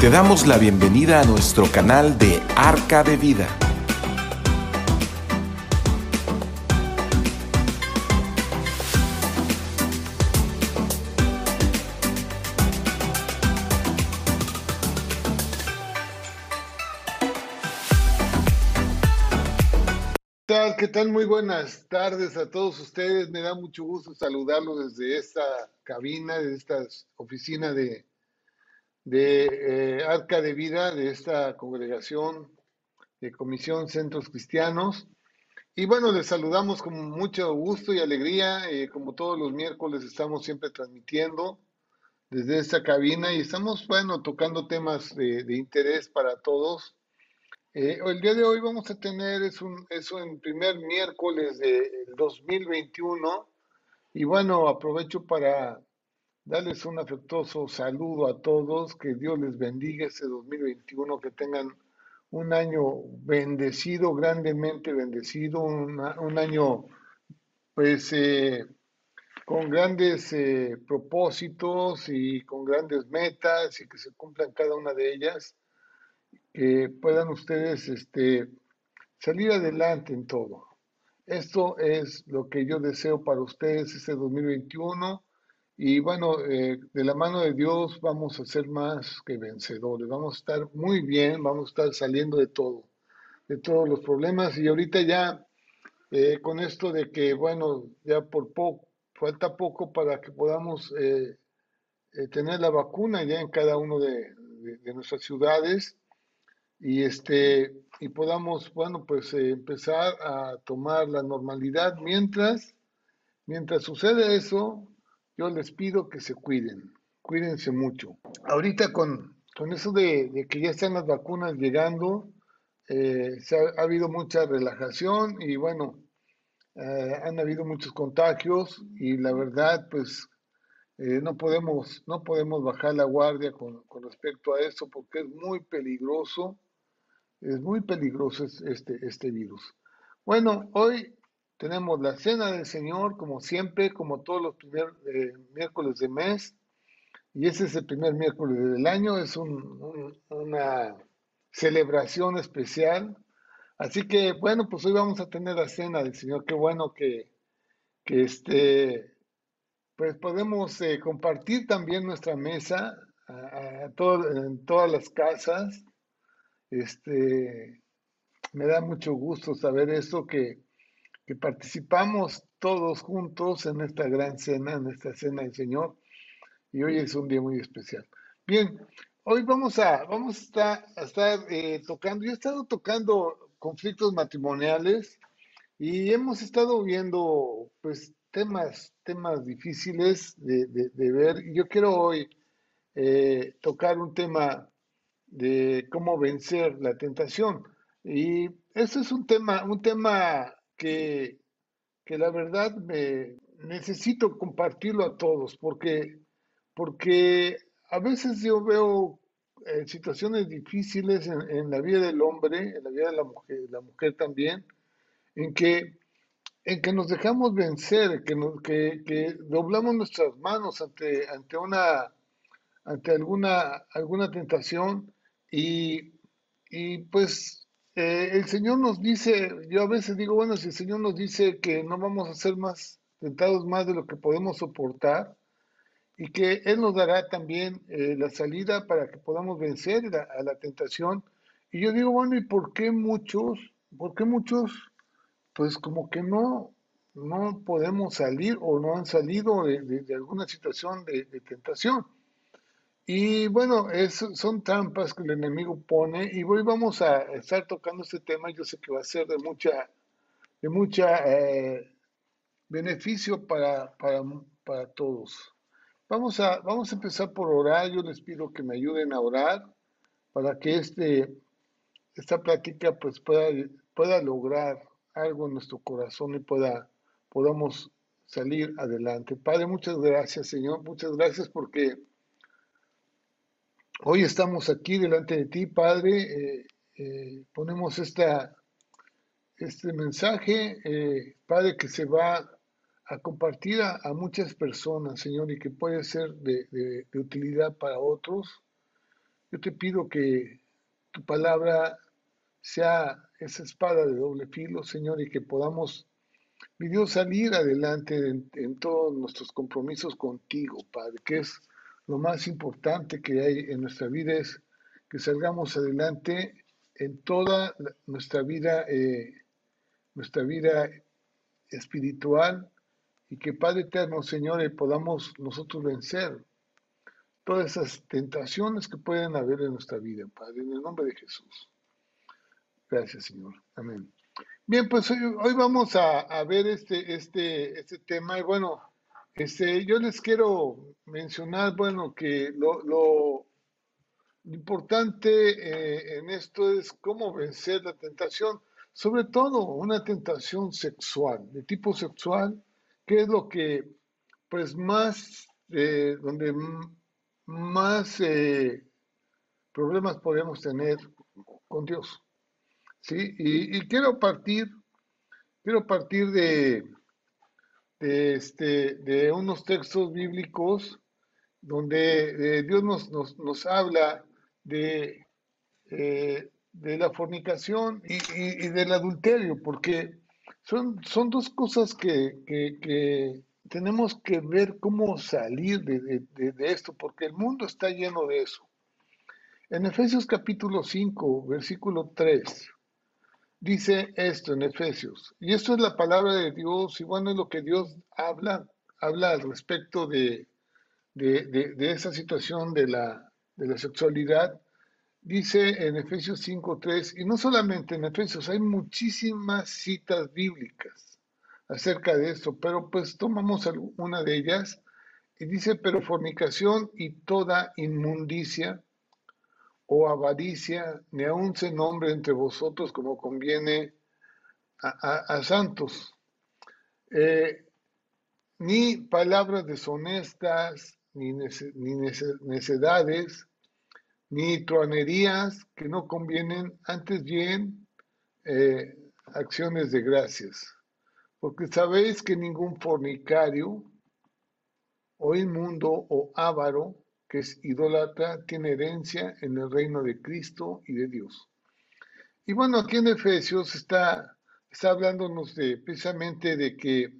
Te damos la bienvenida a nuestro canal de Arca de Vida. ¿Qué tal? ¿Qué tal? Muy buenas tardes a todos ustedes. Me da mucho gusto saludarlos desde esta cabina, de esta oficina de, de eh, Arca de Vida, de esta congregación de Comisión Centros Cristianos. Y bueno, les saludamos con mucho gusto y alegría. eh, como todos los miércoles estamos siempre transmitiendo desde esta cabina y estamos, bueno, tocando temas de, de interés para todos. Eh, el día de hoy vamos a tener, es un, es un primer miércoles del 2021 y bueno, aprovecho para darles un afectuoso saludo a todos, que Dios les bendiga este 2021, que tengan un año bendecido, grandemente bendecido, un año pues eh, con grandes eh, propósitos y con grandes metas y que se cumplan cada una de ellas que puedan ustedes este, salir adelante en todo. Esto es lo que yo deseo para ustedes este 2021 y bueno, eh, de la mano de Dios vamos a ser más que vencedores, vamos a estar muy bien, vamos a estar saliendo de todo, de todos los problemas y ahorita ya eh, con esto de que bueno, ya por poco, falta poco para que podamos eh, tener la vacuna ya en cada uno de, de- nuestras ciudades y este y podamos bueno pues empezar a tomar la normalidad mientras mientras sucede eso yo les pido que se cuiden cuídense mucho ahorita con con eso de, que ya están las vacunas llegando eh, ha, ha habido mucha relajación y bueno eh, han habido muchos contagios y la verdad pues eh, no podemos no podemos bajar la guardia con, respecto a eso porque es muy peligroso es muy peligroso es- este, este virus. Bueno, hoy tenemos la cena del Señor, como siempre, como todos los primeros miércoles de mes, y ese es el primer miércoles del año, es un- un- una celebración especial. Así que, bueno, pues hoy vamos a tener la cena del Señor. Qué bueno que, que este, pues podemos eh, compartir también nuestra mesa a, a en todas las casas. Este, me da mucho gusto saber esto, que, que participamos todos juntos en esta gran cena, en esta cena del Señor, y hoy es un día muy especial. Bien, hoy vamos a, vamos a estar, a estar, eh, tocando, yo he estado tocando conflictos matrimoniales y hemos estado viendo pues temas, temas difíciles de, de- de ver, yo quiero hoy eh, tocar un tema de cómo vencer la tentación. Y eso es un tema, un tema que, que la verdad me necesito compartirlo a todos, porque, porque a veces yo veo eh, situaciones difíciles en, en la vida del hombre, en la vida de la mujer, la mujer también, en que, en que nos dejamos vencer, que, nos- que, que doblamos nuestras manos ante, ante una ante alguna, alguna tentación y, y pues eh, el Señor nos dice, yo a veces digo, bueno, si el Señor nos dice que no vamos a ser más tentados más de lo que podemos soportar y que Él nos dará también eh, la salida para que podamos vencer a la tentación. Y yo digo, bueno, ¿y por qué muchos, por qué muchos, pues como que no, no podemos salir o no han salido de, de- de alguna situación de de tentación? Y bueno, es- son trampas que el enemigo pone y hoy vamos a estar tocando este tema. Yo sé que va a ser de mucha, de mucha eh, beneficio para, para, para todos. Vamos a, vamos a empezar por orar. Yo les pido que me ayuden a orar para que este, esta plática pues pueda, pueda lograr algo en nuestro corazón y pueda, podamos salir adelante. Padre, muchas gracias, Señor. Muchas gracias porque Hoy estamos aquí delante de ti, Padre. eh, eh, ponemos esta, este mensaje, eh, Padre, que se va a compartir a, muchas personas, Señor, y que puede ser de, utilidad para otros. Yo te pido que tu palabra sea esa espada de doble filo, Señor, y que podamos, mi Dios, salir adelante en, todos nuestros compromisos contigo, Padre, que es lo más importante que hay en nuestra vida, es que salgamos adelante en toda nuestra vida, eh, nuestra vida espiritual, y que Padre eterno, Señor, eh, podamos nosotros vencer todas esas tentaciones que pueden haber en nuestra vida, Padre, en el nombre de Jesús. Gracias, Señor. Amén. Bien, pues hoy, vamos a, ver este, este, este tema y bueno, este, yo les quiero mencionar, bueno, que lo, lo importante eh, en esto es cómo vencer la tentación, sobre todo una tentación sexual, de tipo sexual, que es lo que, pues más, eh, donde más eh, problemas podemos tener con Dios. ¿sí? Y, quiero partir, quiero partir de, de, este, de unos textos bíblicos donde eh, Dios nos, nos, nos, habla de, eh, de la fornicación y, y, del adulterio, porque son, son dos cosas que, que, tenemos que ver cómo salir de, de, de, esto, porque el mundo está lleno de eso. En Efesios capítulo 5, versículo 3, dice esto en Efesios. Y esto es la palabra de Dios y bueno, es lo que Dios habla, habla al respecto de, de, esa situación de la, de la sexualidad. Dice en Efesios 5.3, y no solamente en Efesios, hay muchísimas citas bíblicas acerca de esto, pero pues tomamos una de ellas y dice, pero fornicación y toda inmundicia o avaricia, ni aun se nombre entre vosotros como conviene a, santos, eh, ni palabras deshonestas, ni, ni necedades, ni truanerías que no convienen, antes bien eh, acciones de gracias. Porque sabéis que ningún fornicario o inmundo o avaro que es idólatra, tiene herencia en el reino de Cristo y de Dios. Y bueno, aquí en Efesios está, está hablándonos de, precisamente de que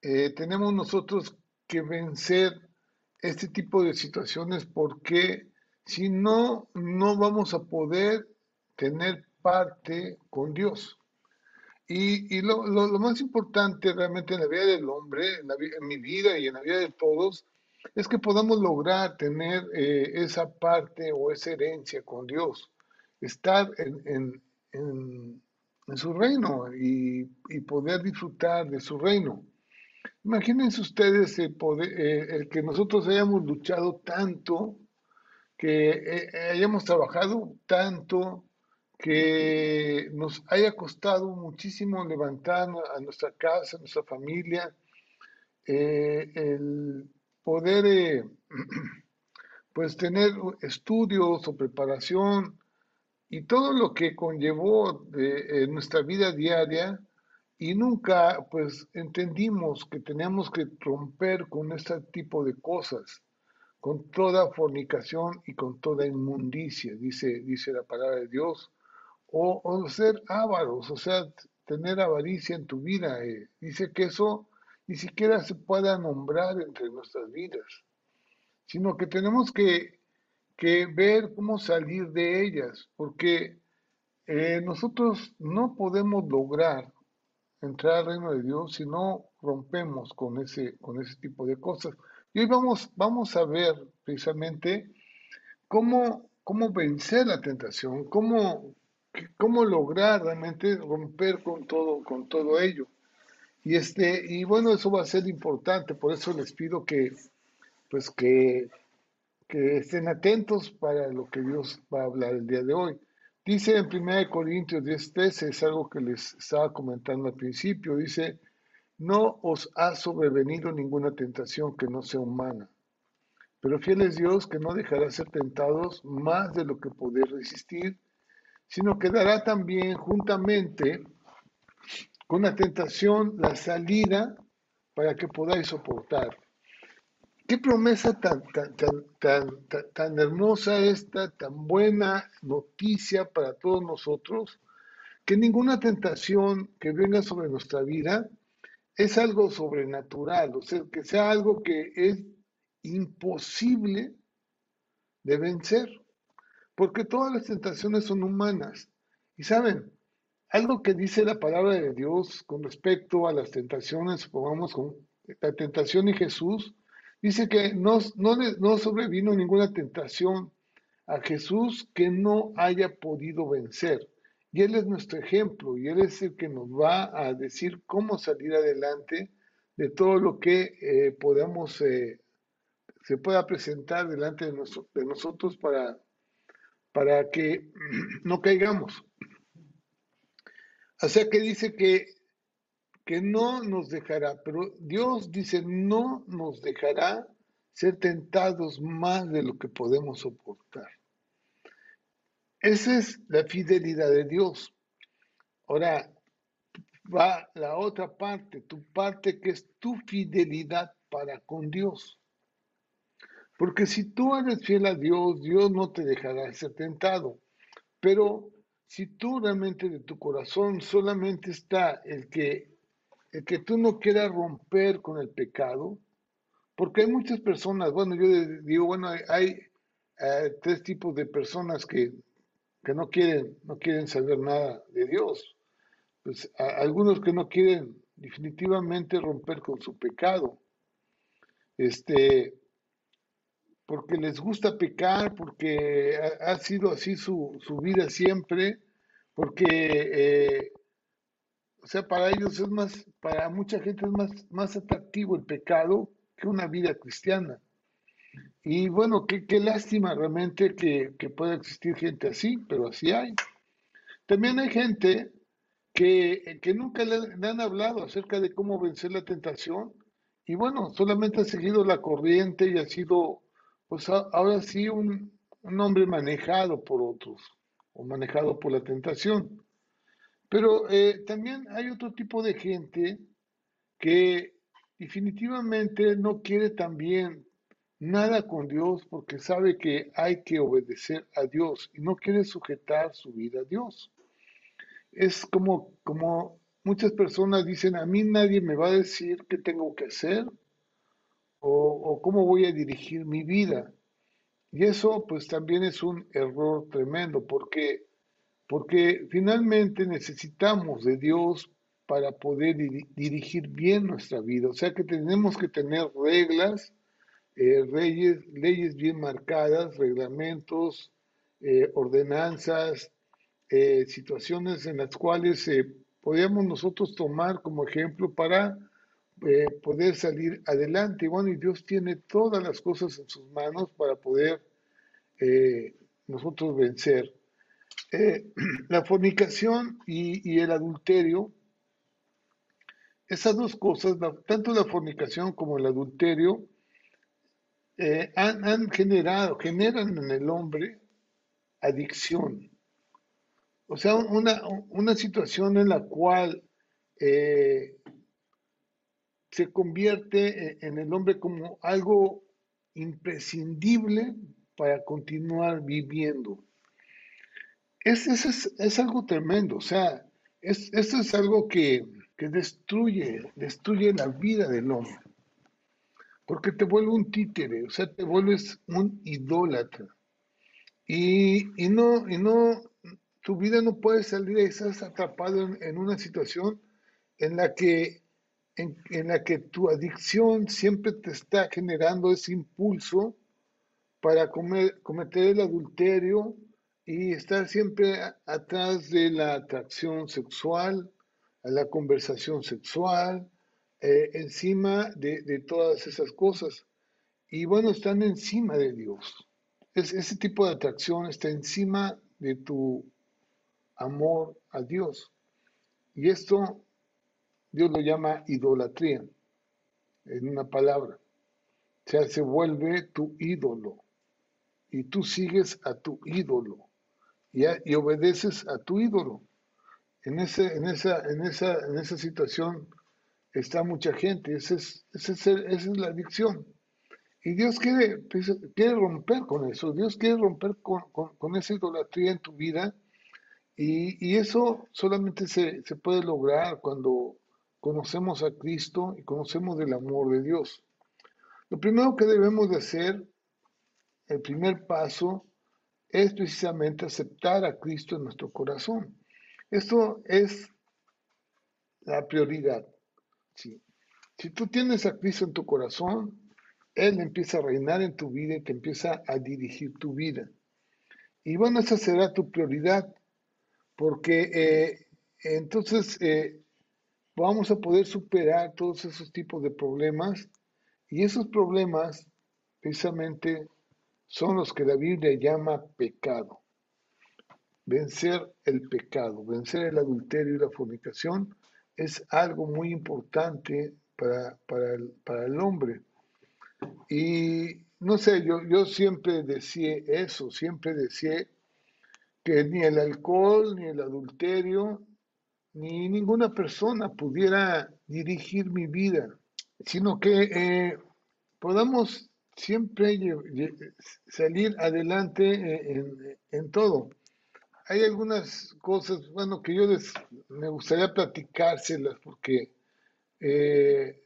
eh, tenemos nosotros que vencer este tipo de situaciones porque si no, no vamos a poder tener parte con Dios. Y, lo, más importante realmente en la vida del hombre, en mi vida y en la vida de todos, es que podamos lograr tener eh, esa parte o esa herencia con Dios, estar en, su reino y, poder disfrutar de su reino. Imagínense ustedes el, eh, que nosotros hayamos luchado tanto, que eh, hayamos trabajado tanto, que nos haya costado muchísimo levantar a nuestra casa, a nuestra familia, el poder eh, pues tener estudios o preparación y todo lo que conllevó de, nuestra vida diaria y nunca pues entendimos que teníamos que romper con este tipo de cosas, con toda fornicación y con toda inmundicia, dice, dice la palabra de Dios, o, o ser ávaros, o sea, tener avaricia en tu vida. Eh. Dice que eso ni siquiera se pueda nombrar entre nuestras vidas, sino que tenemos que, ver cómo salir de ellas, porque eh, nosotros no podemos lograr entrar al reino de Dios si no rompemos con ese, con ese tipo de cosas. Y hoy vamos, vamos a ver precisamente cómo, cómo vencer la tentación, cómo, cómo lograr realmente romper con todo, con todo ello. Y este, y bueno, eso va a ser importante, por eso les pido que, pues que, que estén atentos para lo que Dios va a hablar el día de hoy. Dice en 1 Corintios 10:13, es algo que les estaba comentando al principio, dice, no os ha sobrevenido ninguna tentación que no sea humana, pero fiel es Dios que no dejará ser tentados más de lo que podéis resistir, sino que dará también juntamente con la tentación la salida para que podáis soportar. qué promesa tan, tan, tan, tan, hermosa esta, tan buena noticia para todos nosotros, que ninguna tentación que venga sobre nuestra vida es algo sobrenatural, o sea, que sea algo que es imposible de vencer, porque todas las tentaciones son humanas. Y saben, algo que dice la palabra de Dios con respecto a las tentaciones, supongamos con la tentación y Jesús, dice que no, no, no sobrevino ninguna tentación a Jesús que no haya podido vencer. Y Él es nuestro ejemplo y Él es el que nos va a decir cómo salir adelante de todo lo que eh, podamos, eh, se pueda presentar delante de, de nosotros para, para que no caigamos. O sea que dice que, que no nos dejará, pero Dios dice no nos dejará ser tentados más de lo que podemos soportar. Esa es la fidelidad de Dios. Ahora va la otra parte, tu parte que es tu fidelidad para con Dios. Porque si tú eres fiel a Dios, Dios no te dejará ser tentado. Pero si tú realmente de tu corazón solamente está el que, el que tú no quieras romper con el pecado, porque hay muchas personas, bueno, yo digo, bueno, hay, eh, tres tipos de personas que, no, quieren, no quieren saber nada de Dios. Pues algunos que no quieren definitivamente romper con su pecado. Este, porque les gusta pecar, porque ha, sido así su, vida siempre, porque, eh, o sea, para ellos es más, para mucha gente es más, más atractivo el pecado que una vida cristiana. Y bueno, qué, qué lástima realmente que, que pueda existir gente así, pero así hay. También hay gente que, que nunca le, han hablado acerca de cómo vencer la tentación y bueno, solamente ha seguido la corriente y ha sido pues ahora sí un, hombre manejado por otros o manejado por la tentación. Pero eh, también hay otro tipo de gente que definitivamente no quiere también nada con Dios porque sabe que hay que obedecer a Dios y no quiere sujetar su vida a Dios. Es como, como muchas personas dicen, a mí nadie me va a decir qué tengo que hacer, o, cómo voy a dirigir mi vida. Y eso pues también es un error tremendo porque, porque finalmente necesitamos de Dios para poder dirigir bien nuestra vida. O sea que tenemos que tener reglas, eh, leyes bien marcadas, reglamentos, eh, ordenanzas, eh, situaciones en las cuales podríamos nosotros tomar como ejemplo para eh, poder salir adelante. Bueno, y Dios tiene todas las cosas en sus manos para poder eh, nosotros vencer. Eh, la fornicación y, el adulterio, esas dos cosas, tanto la fornicación como el adulterio, han, generado, generan en el hombre adicción. O sea, una, una situación en la cual se convierte e, en el hombre como algo imprescindible para continuar viviendo. Es, es, algo tremendo, o sea, es, eso es algo que, destruye, destruye la vida del hombre, porque te vuelve un títere, o sea, te vuelves un idólatra. Y, no, y no, tu vida no puede salir, estás atrapado en, en una situación en la que en, la que tu adicción siempre te está generando ese impulso para cometer el adulterio y estar siempre atrás de la atracción sexual, a la conversación sexual, eh, encima de, todas esas cosas. Y bueno, están encima de Dios. Es, ese tipo de atracción está encima de tu amor a Dios. Y esto Dios lo llama idolatría, en una palabra. O sea, se vuelve tu ídolo. Y tú sigues a tu ídolo. Y, y obedeces a tu ídolo. En, ese, en, esa, en, esa, en esa situación está mucha gente. Esa es, es, esa es la adicción. Y Dios quiere, pues, quiere romper con eso, Dios quiere romper con, con, esa idolatría en tu vida y, y eso solamente se, se, puede lograr cuando conocemos a Cristo y conocemos del amor de Dios. Lo primero que debemos de hacer, el primer paso, es precisamente aceptar a Cristo en nuestro corazón. Esto es la prioridad. Si tú tienes a Cristo en tu corazón, Él empieza a reinar en tu vida y te empieza a dirigir tu vida. Y bueno, esa será tu prioridad, porque eh, entonces eh, vamos a poder superar todos esos tipos de problemas y esos problemas precisamente son los que la Biblia llama pecado. Vencer el pecado, vencer el adulterio y la fornicación es algo muy importante para, para, el, hombre. Y no sé, yo, yo siempre decía eso, siempre decía que ni el alcohol, ni el adulterio, ni ninguna persona pudiera dirigir mi vida, sino que eh, podamos siempre salir adelante en, todo. Hay algunas cosas, bueno, que yo me gustaría platicárselas porque eh,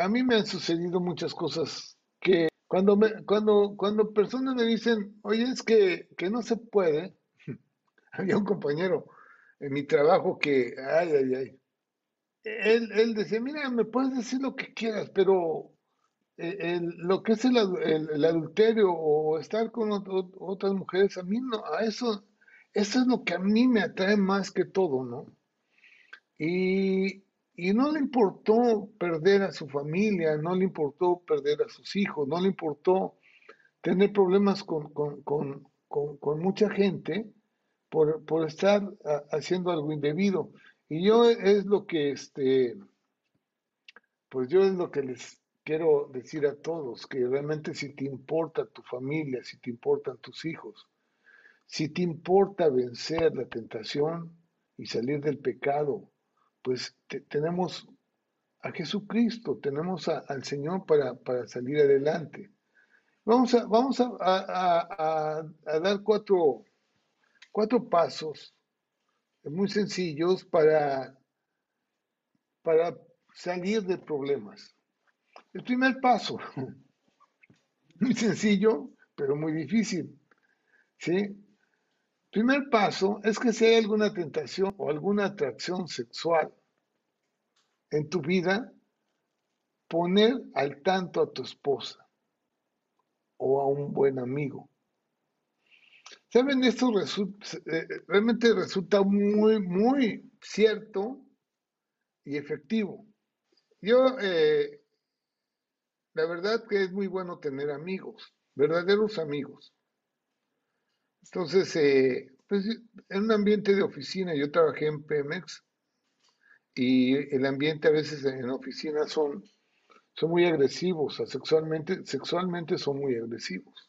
a mí me han sucedido muchas cosas que cuando, me, cuando, cuando personas me dicen, oye, es que, que no se puede, había un compañero en mi trabajo que, ay, ay, ay, él, él decía, mira, me puedes decir lo que quieras, pero eh, lo que es el, adulterio o estar con otras mujeres, a mí no, a eso, eso es lo que a mí me atrae más que todo, ¿no? Y, no le importó perder a su familia, no le importó perder a sus hijos, no le importó tener problemas con, mucha gente por, por estar haciendo algo indebido. Y yo es lo que, este, pues yo es lo que les quiero decir a todos que realmente si te importa tu familia, si te importan tus hijos, si te importa vencer la tentación y salir del pecado, pues tenemos a Jesucristo, tenemos al Señor para, salir adelante. Vamos a, vamos a, dar cuatro, cuatro pasos muy sencillos para, para salir de problemas. El primer paso, muy sencillo, pero muy difícil. ¿Sí? Primer paso es que si hay alguna tentación o alguna atracción sexual en tu vida, poner al tanto a tu esposa o a un buen amigo. ¿Saben? Esto eh, realmente resulta muy, muy cierto y efectivo. Yo eh, la verdad que es muy bueno tener amigos, verdaderos amigos. Entonces, eh, pues en un ambiente de oficina, yo trabajé en Pemex y el ambiente a veces en oficina son, son muy agresivos, sexualmente, sexualmente son muy agresivos.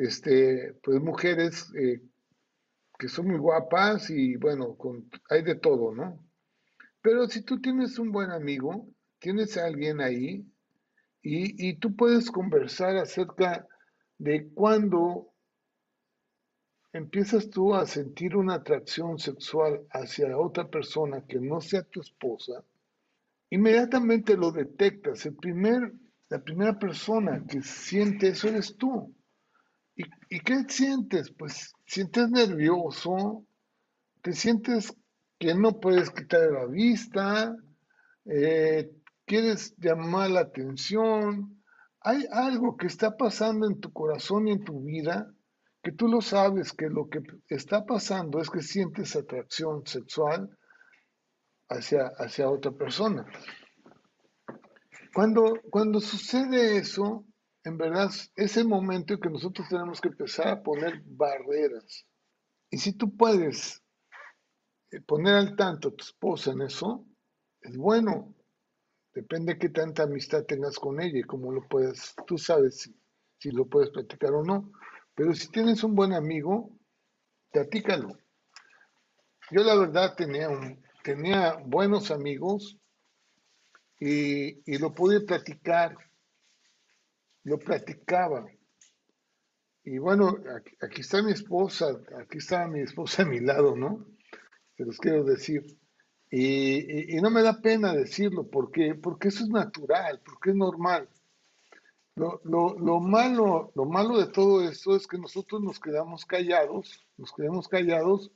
Este, pues mujeres eh, que son muy guapas y bueno, hay de todo, ¿no? Pero si tú tienes un buen amigo, tienes a alguien ahí y, tú puedes conversar acerca de cuando empiezas tú a sentir una atracción sexual hacia otra persona que no sea tu esposa, inmediatamente lo detectas. El primer, la primera persona que siente eso eres tú. ¿Y, ¿Y, qué sientes? Pues sientes nervioso, te sientes que no puedes quitar la vista, eh, quieres llamar la atención, hay algo que está pasando en tu corazón y en tu vida que tú lo sabes que lo que está pasando es que sientes atracción sexual hacia, hacia otra persona. Cuando, cuando sucede eso, en verdad es el momento en que nosotros tenemos que empezar a poner barreras. Y si tú puedes eh, poner al tanto a tu esposa en eso, es bueno, Depende de qué tanta amistad tengas con ella y cómo lo puedes, tú sabes si, lo puedes platicar o no. Pero si tienes un buen amigo, platícalo. Yo la verdad tenía, tenía buenos amigos y, lo pude platicar lo platicaba. Y bueno, aquí, está mi esposa, aquí está mi esposa a mi lado, ¿no? Se los quiero decir. Y, no me da pena decirlo, porque, porque eso es natural, porque es normal. Lo, lo, malo, lo malo de todo esto es que nosotros nos quedamos callados, nos quedamos callados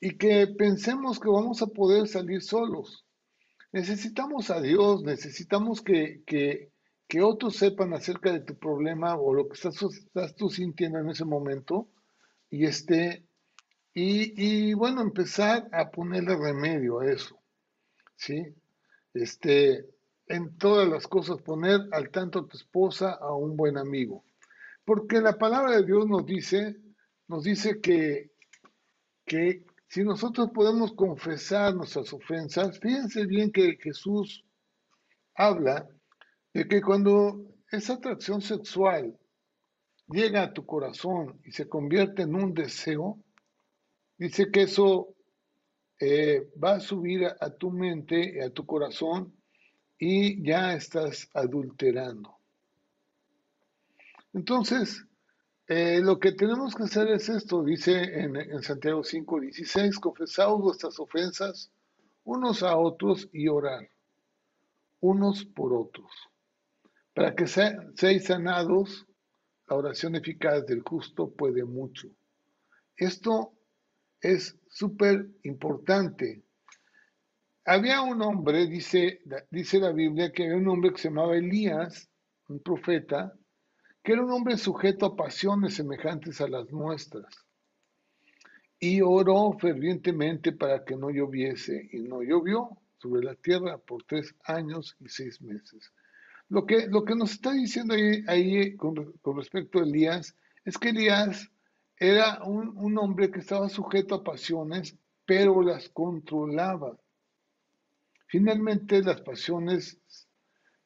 y que pensemos que vamos a poder salir solos. Necesitamos a Dios, necesitamos que, que, que otros sepan acerca de tu problema o lo que estás, estás tú sintiendo en ese momento y este y, y, bueno empezar a ponerle remedio a eso sí este en todas las cosas poner al tanto a tu esposa a un buen amigo. Porque la palabra de Dios nos dice nos dice que que si nosotros podemos confesar nuestras ofensas fíjense bien que Jesús habla de que cuando esa atracción sexual llega a tu corazón y se convierte en un deseo, dice que eso eh, va a subir a, tu mente, a tu corazón, y ya estás adulterando. Entonces, eh, lo que tenemos que hacer es esto, dice en, en Santiago 5, 16, confesaos vuestras ofensas unos a otros y orar unos por otros para que seáis sanados, la oración eficaz del justo puede mucho. Esto es súper importante. Había un hombre, dice, dice la Biblia, que había un hombre que se llamaba Elías, un profeta, que era un hombre sujeto a pasiones semejantes a las nuestras. Y oró fervientemente para que no lloviese, y no llovió sobre la tierra por tres años y seis meses. Lo que, lo que nos está diciendo ahí, con, respecto a Elías es que Elías era un, un hombre que estaba sujeto a pasiones, pero las controlaba. Finalmente las pasiones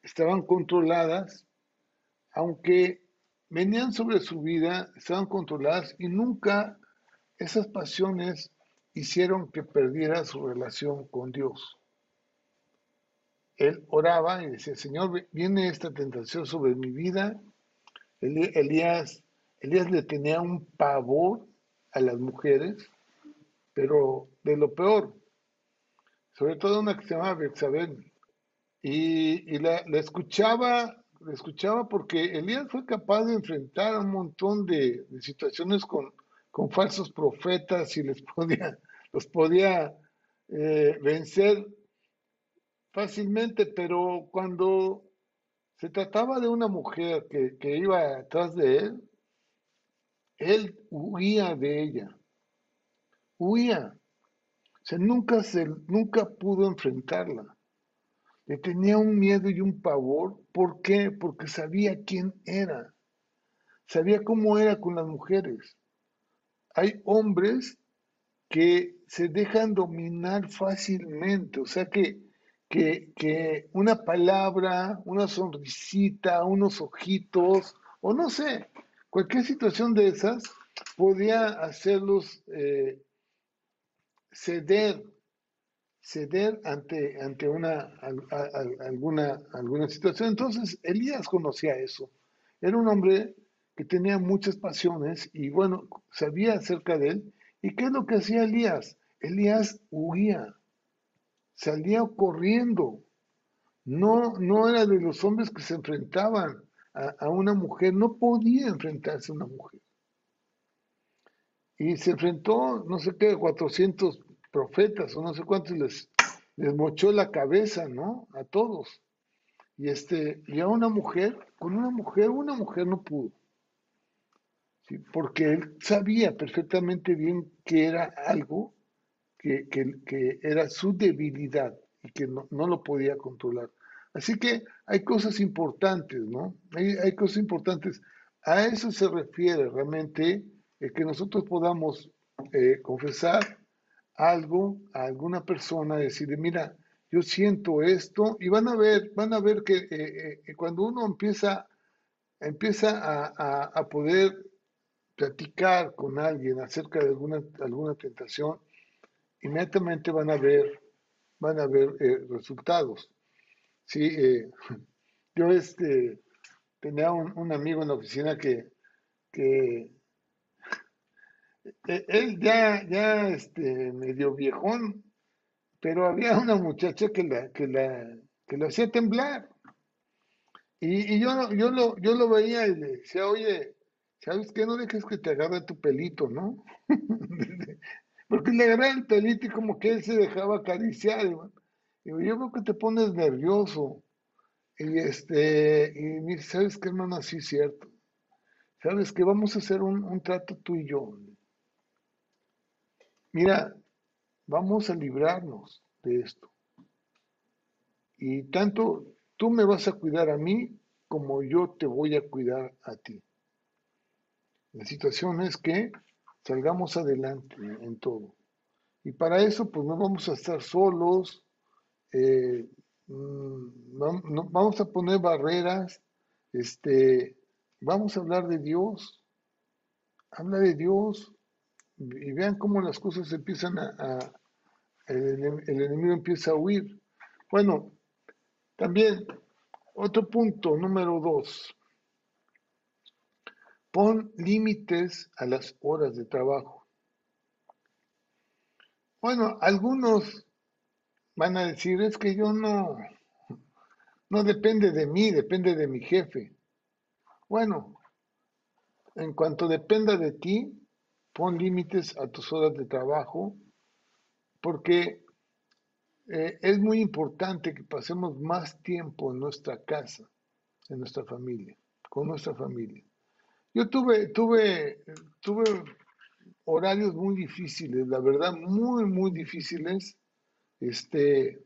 estaban controladas, aunque venían sobre su vida, estaban controladas y nunca esas pasiones hicieron que perdiera su relación con Dios él oraba y decía, Señor, viene esta tentación sobre mi vida. Elías, Elías le tenía un pavor a las mujeres, pero de lo peor, sobre todo una que se llamaba Bexabel. Y, la, escuchaba, la escuchaba porque Elías fue capaz de enfrentar un montón de, situaciones con, con, falsos profetas y les podía, los podía eh, vencer fácilmente, pero cuando se trataba de una mujer que, iba atrás de él, él huía de ella, huía. O sea, nunca, se, nunca pudo enfrentarla. Le tenía un miedo y un pavor. ¿Por qué? Porque sabía quién era. Sabía cómo era con las mujeres. Hay hombres que se dejan dominar fácilmente. O sea que que, una palabra, una sonrisita, unos ojitos, o no sé, cualquier situación de esas podía hacerlos eh, ceder, ceder ante, ante una, alguna, alguna situación. Entonces, Elías conocía eso. Era un hombre que tenía muchas pasiones y bueno, sabía acerca de él. ¿Y qué es lo que hacía Elías? Elías huía salía corriendo. No, no era de los hombres que se enfrentaban a, una mujer, no podía enfrentarse a una mujer. Y se enfrentó, no sé qué, 400 profetas o no sé cuántos les, les mochó la cabeza, ¿no? A todos. Y, este, y a una mujer, con una mujer, una mujer no pudo. Porque él sabía perfectamente bien que era algo que, era su debilidad y que no, lo podía controlar. Así que hay cosas importantes, ¿no? Hay, cosas importantes. A eso se refiere realmente el que nosotros podamos eh, confesar algo a alguna persona, decirle, mira, yo siento esto, y van a ver, van a ver que eh, eh, cuando uno empieza, empieza a, a, poder platicar con alguien acerca de alguna, alguna tentación, inmediatamente van a ver, van a ver eh, resultados. Sí, eh, yo este, tenía un, amigo en la oficina que, que e, él ya, ya este, medio viejón, pero había una muchacha que la, que la, que la hacía temblar. Y, yo, yo, lo, yo lo veía y le decía, oye, ¿sabes qué? No dejes que te agarre tu pelito, ¿no? Porque le agarraba el pelito y como que él se dejaba acariciar. Digo, yo creo que te pones nervioso. Y este, y me dice, ¿sabes qué, hermano? Sí, cierto. ¿Sabes qué? Vamos a hacer un, un trato tú y yo. Mira, vamos a librarnos de esto. Y tanto tú me vas a cuidar a mí como yo te voy a cuidar a ti. La situación es que salgamos adelante en todo. Y para eso, pues no vamos a estar solos, eh, mm, vamos a poner barreras, este, vamos a hablar de Dios, habla de Dios y vean cómo las cosas empiezan a, el enemigo empieza a huir. Bueno, también otro punto, número dos. Pon límites a las horas de trabajo. Bueno, algunos van a decir, es que yo no, no depende de mí, depende de mi jefe. Bueno, en cuanto dependa de ti, pon límites a tus horas de trabajo, porque eh, es muy importante que pasemos más tiempo en nuestra casa, en nuestra familia, con nuestra familia. Yo tuve, tuve, tuve horarios muy difíciles, la verdad, muy, muy difíciles. Este,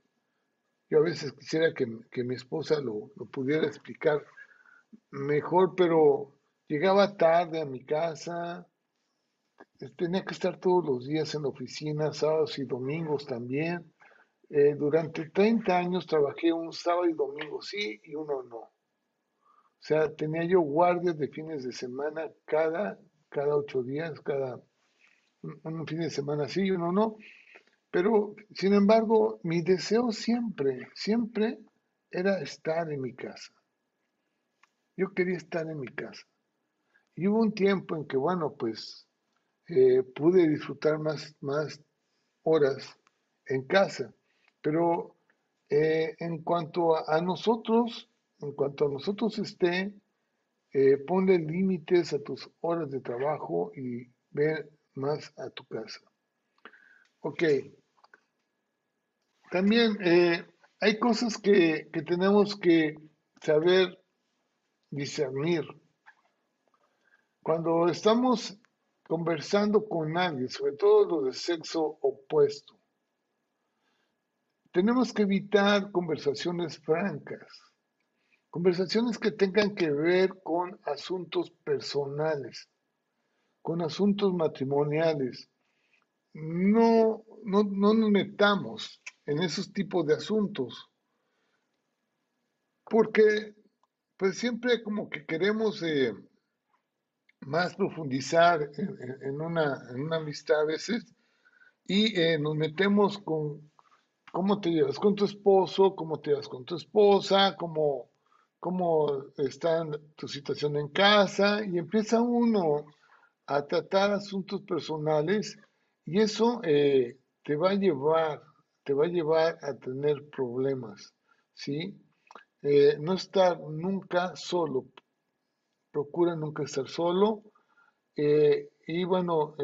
yo a veces quisiera que, mi esposa lo, lo, pudiera explicar mejor, pero llegaba tarde a mi casa, tenía que estar todos los días en la oficina, sábados y domingos también. Eh, durante 30 años trabajé un sábado y domingo sí y uno no. O sea, tenía yo guardias de fines de semana cada, cada ocho días, cada un, fin de semana sí y uno no. Pero, sin embargo, mi deseo siempre, siempre era estar en mi casa. Yo quería estar en mi casa. Y hubo un tiempo en que, bueno, pues eh, pude disfrutar más, más horas en casa. Pero eh, en cuanto a, nosotros, en cuanto a nosotros esté, eh, ponle límites a tus horas de trabajo y ve más a tu casa. Ok. También eh, hay cosas que, que tenemos que saber discernir. Cuando estamos conversando con alguien, sobre todo los de sexo opuesto, tenemos que evitar conversaciones francas, conversaciones que tengan que ver con asuntos personales, con asuntos matrimoniales. No, no, nos metamos en esos tipos de asuntos, porque pues siempre como que queremos eh, más profundizar en, una, amistad a veces y eh, nos metemos con cómo te llevas con tu esposo, cómo te llevas con tu esposa, cómo, cómo está tu situación en casa y empieza uno a tratar asuntos personales y eso eh, te va a llevar, te va a llevar a tener problemas, ¿sí? Eh, no estar nunca solo, procura nunca estar solo eh, y bueno,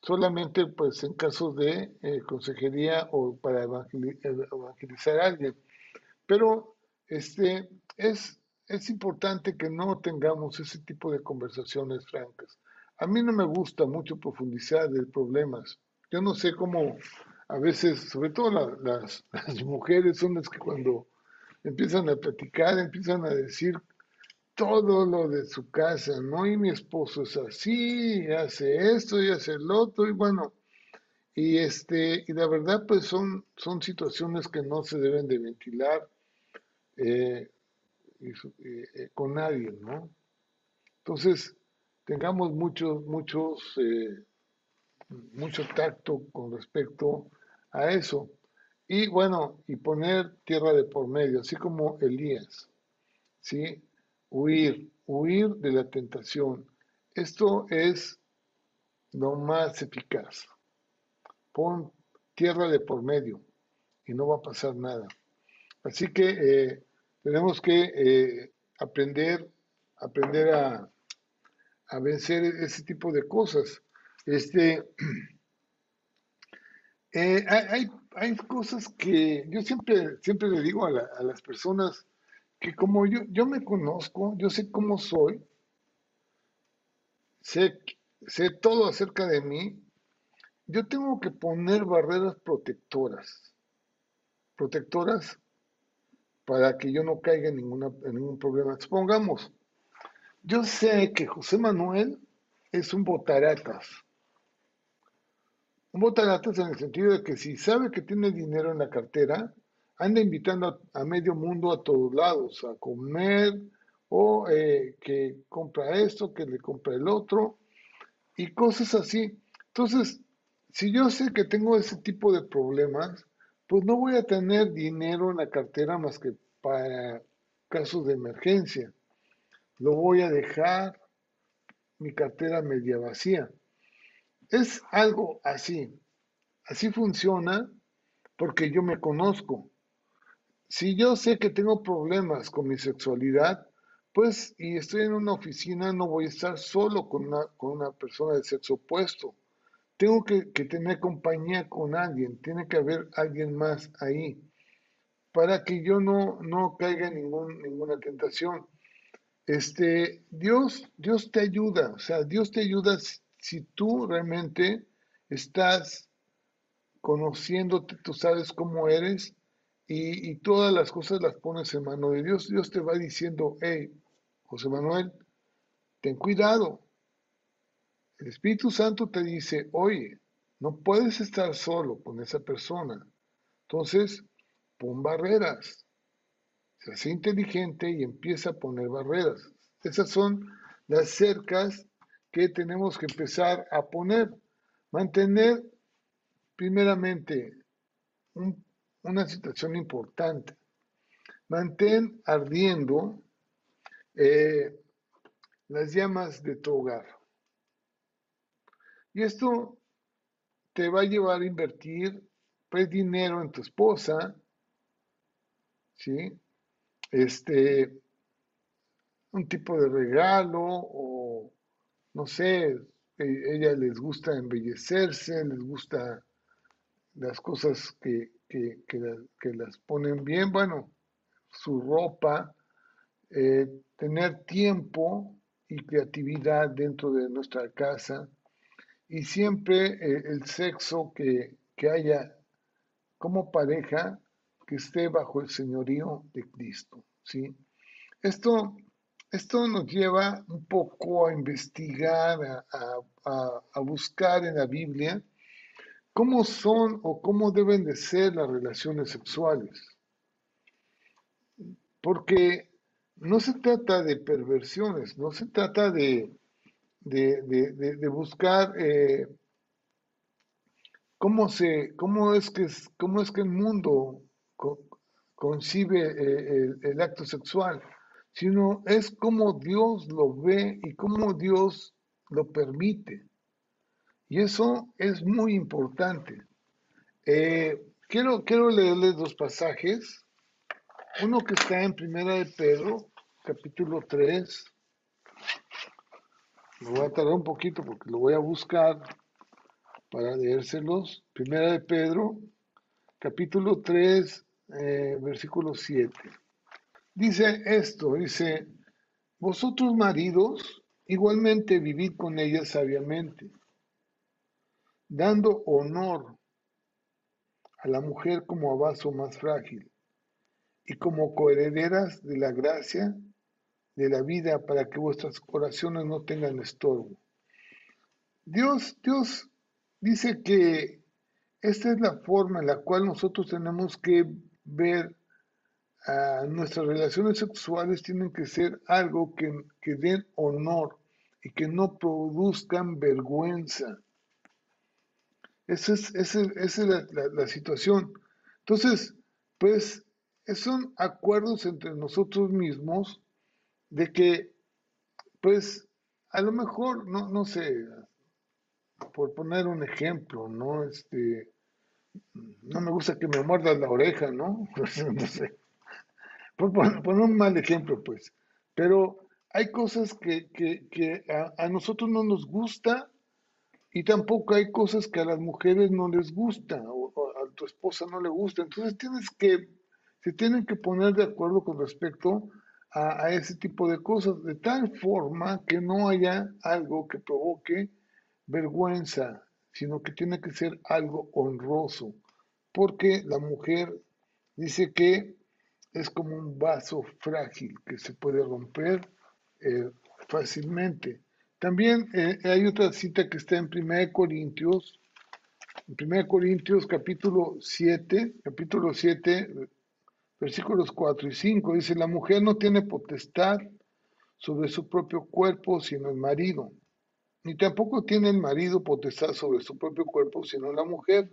solamente pues en casos de consejería o para evangelizar a alguien. Pero este, es, es importante que no tengamos ese tipo de conversaciones francas. A mí no me gusta mucho profundizar de problemas. Yo no sé cómo a veces, sobre todo las, las mujeres son las que cuando empiezan a platicar, empiezan a decir todo lo de su casa, ¿no? Y mi esposo es así, hace esto y hace el otro, y bueno, y este, y la verdad, pues son, son situaciones que no se deben de ventilar eh, eh, con nadie, ¿no? Entonces, tengamos muchos, muchos, eh, mucho tacto con respecto a eso. Y bueno, y poner tierra de por medio, así como Elías, ¿sí? huir, huir de la tentación. Esto es lo más eficaz. Pon tierra de por medio y no va a pasar nada. Así que eh, tenemos que eh, aprender, aprender a, vencer ese tipo de cosas. Este, eh, hay, hay, cosas que yo siempre, siempre le digo a, a las personas que como yo, yo me conozco, yo sé cómo soy, sé, sé todo acerca de mí, yo tengo que poner barreras protectoras. Protectoras para que yo no caiga en, en ningún problema. Supongamos, yo sé que José Manuel es un botaratas. Un botaratas en el sentido de que si sabe que tiene dinero en la cartera, anda invitando a, medio mundo a todos lados a comer o eh, que compra esto, que le compra el otro y cosas así. Entonces, si yo sé que tengo ese tipo de problemas, pues no voy a tener dinero en la cartera más que para casos de emergencia. Lo voy a dejar mi cartera media vacía. Es algo así. Así funciona porque yo me conozco. Si yo sé que tengo problemas con mi sexualidad, pues y estoy en una oficina, no voy a estar solo con una, con una persona de sexo opuesto tengo que, tener compañía con alguien, tiene que haber alguien más ahí para que yo no, no caiga en ninguna tentación. Este, Dios, Dios te ayuda, o sea, Dios te ayuda si, tú realmente estás conociéndote, tú sabes cómo eres y, y, todas las cosas las pones en mano de Dios. Dios te va diciendo, hey, José Manuel, ten cuidado, Espíritu Santo te dice, oye, no puedes estar solo con esa persona. Entonces, pon barreras. Se inteligente y empieza a poner barreras. Esas son las cercas que tenemos que empezar a poner. Mantener, primeramente, una situación importante. Mantén ardiendo eh, las llamas de tu hogar. Y esto te va a llevar a invertir pues dinero en tu esposa, ¿sí? Este, un tipo de regalo o no sé, e, ella les gusta embellecerse, les gusta las cosas que, que, las ponen bien, bueno, su ropa, eh, tener tiempo y creatividad dentro de nuestra casa, y siempre eh, el sexo que, haya como pareja que esté bajo el señorío de Cristo. ¿sí? Esto, esto nos lleva un poco a investigar, a, a, buscar en la Biblia cómo son o cómo deben de ser las relaciones sexuales. Porque no se trata de perversiones, no se trata de, de, buscar eh, cómo, se, cómo, es que, cómo es que el mundo concibe eh, el, acto sexual, sino es cómo Dios lo ve y cómo Dios lo permite. Y eso es muy importante. Eh, quiero, quiero leerles dos pasajes. Uno que está en Primera de Pedro, capítulo 3, me voy a tardar un poquito porque lo voy a buscar para leérselos. Primera de Pedro, capítulo 3, eh, versículo 7. Dice esto, dice, vosotros maridos igualmente vivid con ella sabiamente, dando honor a la mujer como a vaso más frágil y como coherederas de la gracia de la vida para que vuestras oraciones no tengan estorbo. Dios, Dios dice que esta es la forma en la cual nosotros tenemos que ver a nuestras relaciones sexuales tienen que ser algo que, que den honor y que no produzcan vergüenza. Esa es, esa, es la, la situación. Entonces, pues son acuerdos entre nosotros mismos de que, pues, a lo mejor, no, no sé, por poner un ejemplo, ¿no? Este, no me gusta que me muerdas la oreja, ¿no? no sé. Por poner un mal ejemplo, pues. Pero hay cosas que, a, nosotros no nos gusta y tampoco hay cosas que a las mujeres no les gusta o, a tu esposa no le gusta. Entonces tienes que, se tienen que poner de acuerdo con respecto a, ese tipo de cosas, de tal forma que no haya algo que provoque vergüenza, sino que tiene que ser algo honroso, porque la mujer dice que es como un vaso frágil que se puede romper eh, fácilmente. También eh, hay otra cita que está en 1 Corintios, en 1 Corintios capítulo 7, capítulo 7, versículos 4 y 5, dice, la mujer no tiene potestad sobre su propio cuerpo, sino el marido, ni tampoco tiene el marido potestad sobre su propio cuerpo, sino la mujer.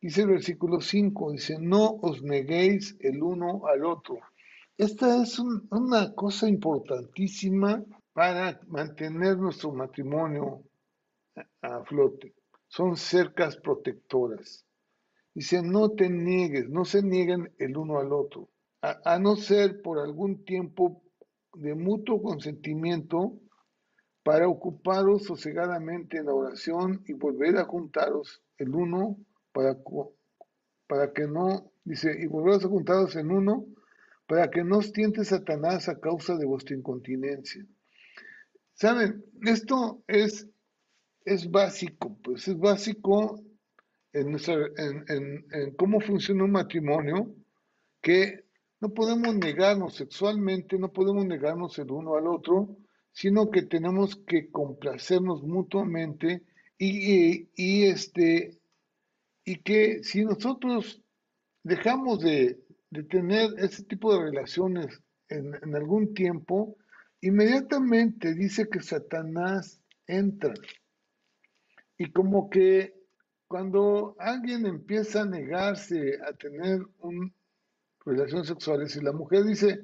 Dice el versículo 5, dice, no os neguéis el uno al otro esta es una cosa importantísima para mantener nuestro matrimonio a, flote. Son cercas protectoras. Dice, no te niegues, no se nieguen el uno al otro, a, no ser por algún tiempo de mutuo consentimiento para ocuparos sosegadamente en la oración y volver a juntaros el uno para, para que no, dice, y volveros a juntaros en uno para que no os tiente Satanás a causa de vuestra incontinencia. Saben, esto es, es básico, pues es básico en, en, cómo funciona un matrimonio, que no podemos negarnos sexualmente, no podemos negarnos el uno al otro, sino que tenemos que complacernos mutuamente y, y, este, y que si nosotros dejamos de, de tener ese tipo de relaciones en, algún tiempo, inmediatamente dice que Satanás entra. Y como que cuando alguien empieza a negarse a tener un, relaciones sexuales y la mujer dice,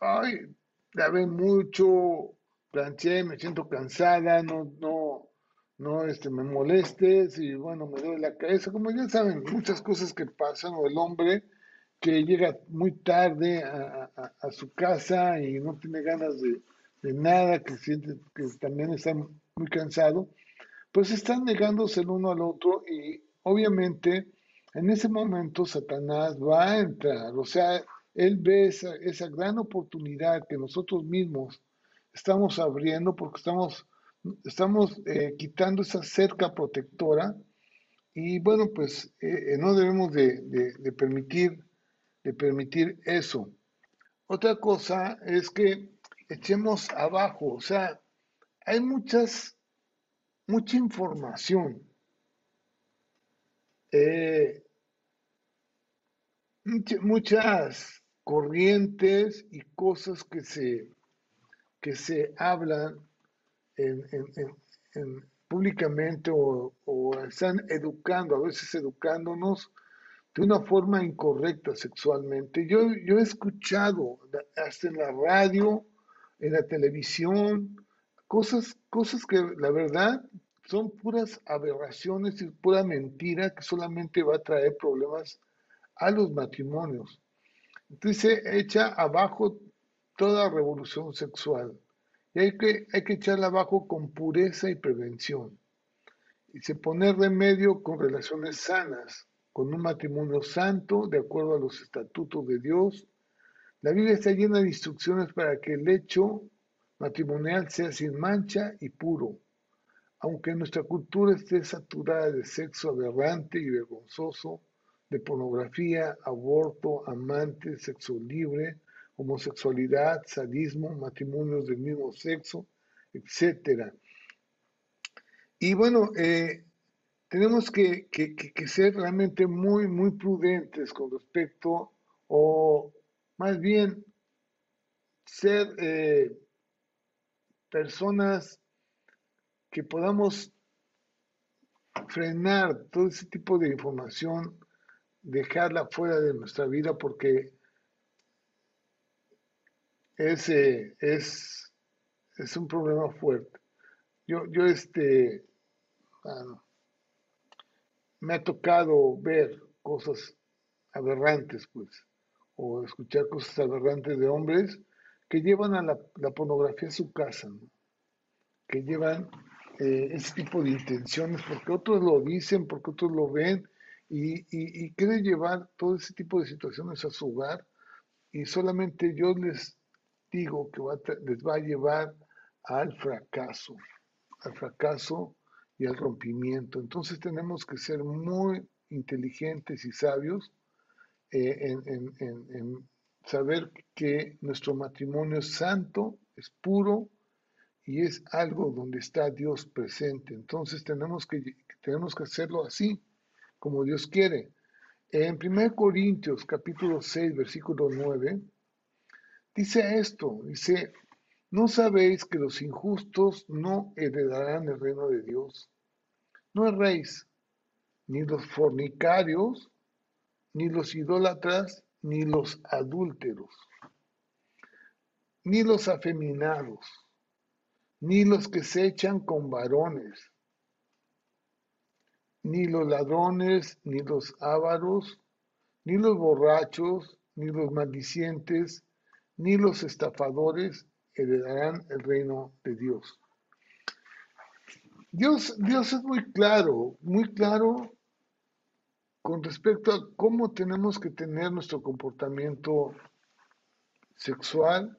ay, ven mucho, planché, me siento cansada, no, no, no este, me molestes y bueno, me duele la cabeza, como ya saben, muchas cosas que pasan, o el hombre que llega muy tarde a, su casa y no tiene ganas de, nada, que siente que también está muy cansado, pues están negándose el uno al otro y obviamente en ese momento Satanás va a entrar, o sea, él ve esa, esa gran oportunidad que nosotros mismos estamos abriendo porque estamos, estamos eh, quitando esa cerca protectora. Y bueno, pues eh, no debemos de, de permitir de permitir eso. Otra cosa es que echemos abajo, o sea, hay muchas, mucha información. Eh, muchas corrientes y cosas que se, que se hablan públicamente o, o, están educando, a veces educándonos de una forma incorrecta sexualmente. Yo, yo he escuchado hasta en la radio, en la televisión, cosas, cosas que la verdad son puras aberraciones y pura mentira que solamente va a traer problemas a los matrimonios. Entonces se echa abajo toda revolución sexual. Y hay que, hay que echarla abajo con pureza y prevención. Y se pone remedio con relaciones sanas con un matrimonio santo, de acuerdo a los estatutos de Dios. La Biblia está llena de instrucciones para que el hecho matrimonial sea sin mancha y puro. Aunque nuestra cultura esté saturada de sexo aberrante y vergonzoso, de pornografía, aborto, amantes, sexo libre, homosexualidad, sadismo, matrimonios del mismo sexo, etc. Y bueno, eh, tenemos que, ser realmente muy, muy prudentes con respecto, o más bien ser eh, personas que podamos frenar todo ese tipo de información, dejarla fuera de nuestra vida, porque es, eh, es, es un problema fuerte. Yo, yo este, ah, me ha tocado ver cosas aberrantes, pues, o escuchar cosas aberrantes de hombres que llevan a la, pornografía a su casa, que llevan eh, ese tipo de intenciones porque otros lo dicen, porque otros lo ven y, y, quieren llevar todo ese tipo de situaciones a su hogar y solamente yo les digo que les va a llevar al fracaso, al fracaso y al rompimiento. Entonces tenemos que ser muy inteligentes y sabios eh, en, saber que nuestro matrimonio es santo, es puro y es algo donde está Dios presente. Entonces tenemos que, tenemos que hacerlo así, como Dios quiere. En 1 Corintios capítulo 6, versículo 9, dice esto, dice, ¿No sabéis que los injustos no heredarán el reino de Dios? No erréis, ni los fornicarios, ni los idólatras, ni los adúlteros, ni los afeminados, ni los que se echan con varones, ni los ladrones, ni los ávaros, ni los borrachos, ni los maldicientes, ni los estafadores heredarán el reino de Dios. Dios, Dios es muy claro, muy claro con respecto a cómo tenemos que tener nuestro comportamiento sexual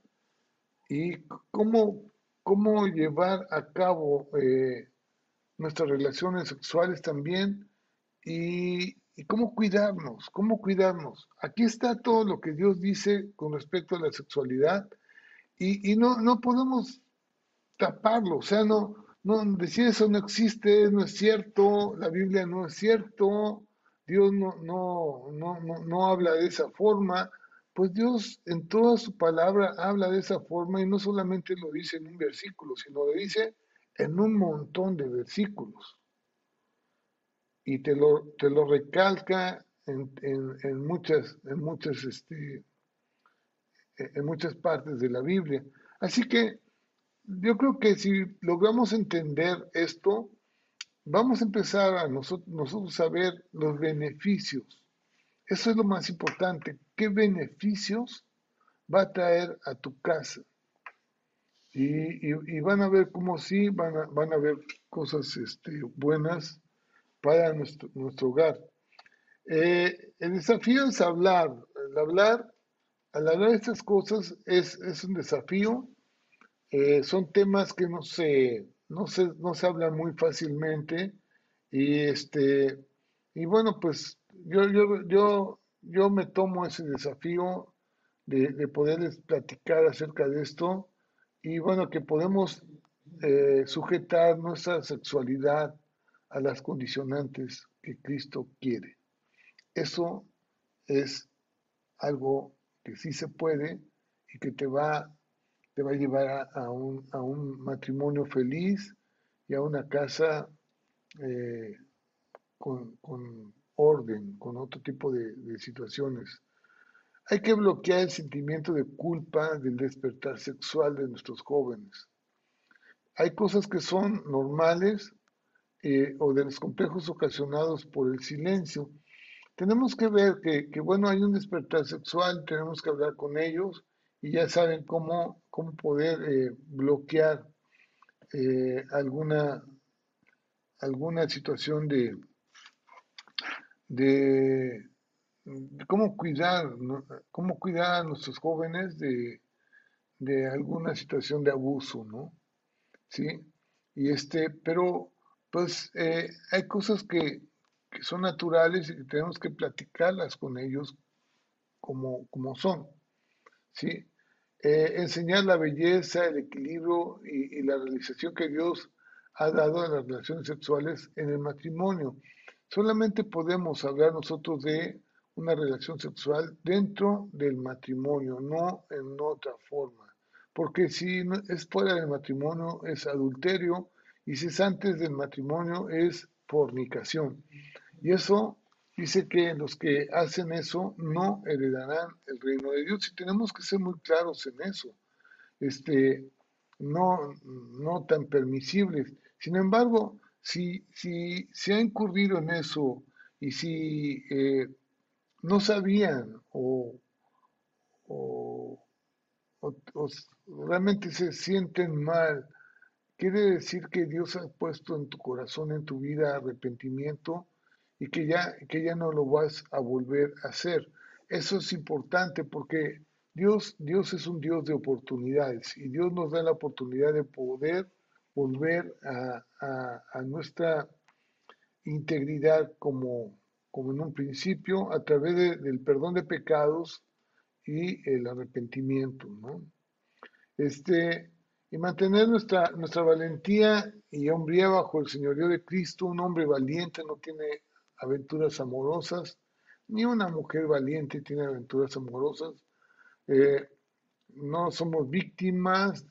y cómo, cómo llevar a cabo eh, nuestras relaciones sexuales también y, y, cómo cuidarnos, cómo cuidarnos. Aquí está todo lo que Dios dice con respecto a la sexualidad y, no, no podemos taparlo, o sea, no, no, decir eso no existe, no es cierto, la Biblia no es cierto, Dios no, no, no, no, habla de esa forma, pues Dios en toda su palabra habla de esa forma y no solamente lo dice en un versículo, sino lo dice en un montón de versículos. Y te lo, te lo recalca en, en muchas, en muchas este, en muchas partes de la Biblia. Así que yo creo que si logramos entender esto, vamos a empezar a nosotros, nosotros a ver los beneficios. Eso es lo más importante. ¿Qué beneficios va a traer a tu casa? Y, van a ver cómo sí, van a, van a ver cosas este, buenas para nuestro, nuestro hogar. Eh, el desafío es hablar. El hablar al hablar de estas cosas es, un desafío. Eh, son temas que no se, no, se, no se hablan muy fácilmente. Y, este, y bueno, pues yo, yo, yo, yo me tomo ese desafío de, de poderles platicar acerca de esto. Y bueno, que podemos eh, sujetar nuestra sexualidad a las condicionantes que Cristo quiere. Eso es algo que sí se puede y que te va, te va a llevar a, un, a un, matrimonio feliz y a una casa eh, con, orden, con otro tipo de, de situaciones. Hay que bloquear el sentimiento de culpa del despertar sexual de nuestros jóvenes. Hay cosas que son normales eh, o de los complejos ocasionados por el silencio tenemos que ver que, bueno, hay un despertar sexual, tenemos que hablar con ellos y ya saben cómo, cómo poder eh, bloquear eh, alguna, alguna situación de, de, cómo cuidar, cómo cuidar a nuestros jóvenes de, de alguna situación de abuso, ¿no? Sí, y este, pero pues eh, hay cosas que, que son naturales y que tenemos que platicarlas con ellos como, como son. ¿sí? Eh, enseñar la belleza, el equilibrio y, la realización que Dios ha dado a las relaciones sexuales en el matrimonio. Solamente podemos hablar nosotros de una relación sexual dentro del matrimonio, no en otra forma. Porque si es fuera del matrimonio es adulterio y si es antes del matrimonio es fornicación. Y eso dice que los que hacen eso no heredarán el reino de Dios. Y tenemos que ser muy claros en eso. este, no, no tan permisibles. Sin embargo, si, si se ha incurrido en eso y si eh, no sabían o, realmente se sienten mal, quiere decir que Dios ha puesto en tu corazón, en tu vida, arrepentimiento y que ya, que ya no lo vas a volver a hacer. Eso es importante porque Dios, Dios es un Dios de oportunidades y Dios nos da la oportunidad de poder volver a, nuestra integridad como, como en un principio a través del perdón de pecados y el arrepentimiento, ¿no? Este, y mantener nuestra, nuestra valentía y hombría bajo el señorío de Cristo. Un hombre valiente no tiene aventuras amorosas, ni una mujer valiente tiene aventuras amorosas. Eh, no somos víctimas,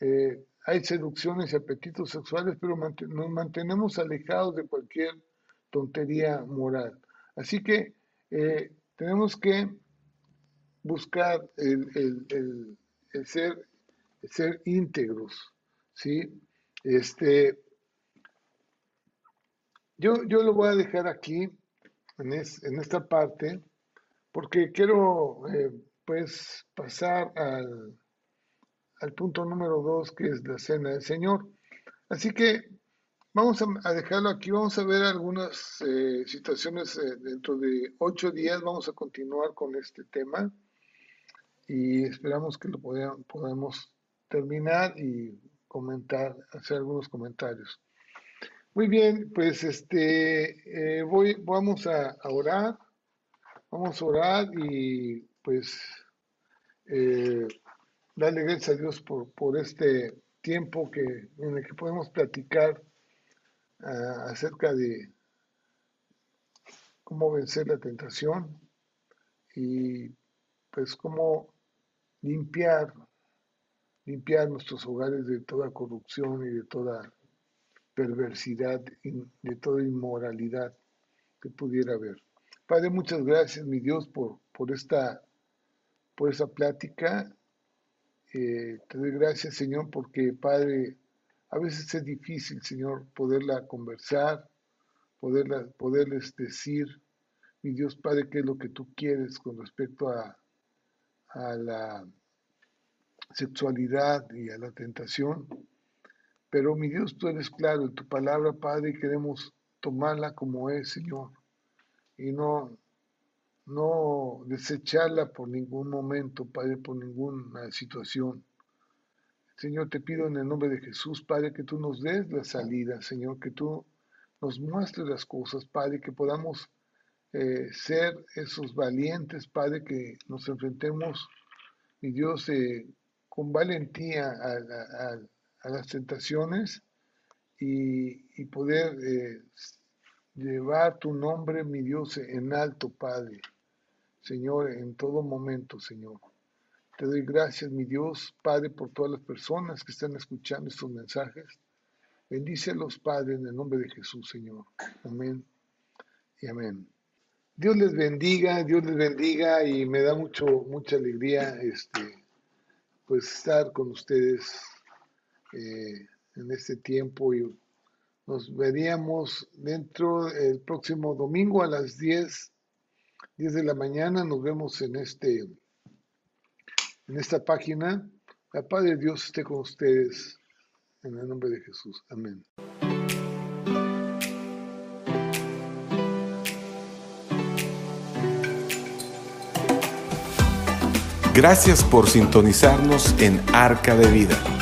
eh, hay seducciones y apetitos sexuales, pero nos mantenemos alejados de cualquier tontería moral. Así que eh, tenemos que buscar el, ser, ser íntegros, ¿sí? Este, yo, yo lo voy a dejar aquí, en, esta parte, porque quiero, eh, pues, pasar al, al punto número dos, que es la cena del Señor. Así que Vamos a, dejarlo aquí, vamos a ver algunas eh, situaciones eh, dentro de ocho días, vamos a continuar con este tema y esperamos que lo podamos terminar y comentar, hacer algunos comentarios. Muy bien, pues este, eh, voy, vamos a, orar, vamos a orar y pues darle gracias a Dios por, por este tiempo que, en el que podemos platicar acerca de cómo vencer la tentación y pues cómo limpiar, limpiar nuestros hogares de toda corrupción y de toda perversidad, de toda inmoralidad que pudiera haber. Padre, muchas gracias, mi Dios, por, por, esta, por esta plática. Eh, te doy gracias, Señor, porque, Padre, a veces es difícil, Señor, poderla conversar, poderla, poderles decir, mi Dios Padre, qué es lo que tú quieres con respecto a, a la sexualidad y a la tentación. Pero mi Dios, tú eres claro en tu palabra, Padre, queremos tomarla como es, Señor, y no, no desecharla por ningún momento, Padre, por ninguna situación. Señor, te pido en el nombre de Jesús, Padre, que tú nos des la salida, Señor, que tú nos muestres las cosas, Padre, que podamos eh, ser esos valientes, Padre, que nos enfrentemos, mi Dios, eh, con valentía a, las tentaciones y, poder eh, llevar tu nombre, mi Dios, en alto, Padre, Señor, en todo momento, Señor. Te doy gracias, mi Dios, Padre, por todas las personas que están escuchando estos mensajes. Bendícelos, Padre, en el nombre de Jesús, Señor. Amén y amén. Dios les bendiga, Dios les bendiga y me da mucho, mucha alegría este, pues estar con ustedes eh, en este tiempo y nos veríamos dentro del próximo domingo a las 10, 10 de la mañana. Nos vemos en este en esta página. La paz de Dios esté con ustedes. En el nombre de Jesús. Amén. Gracias por sintonizarnos en Arca de Vida.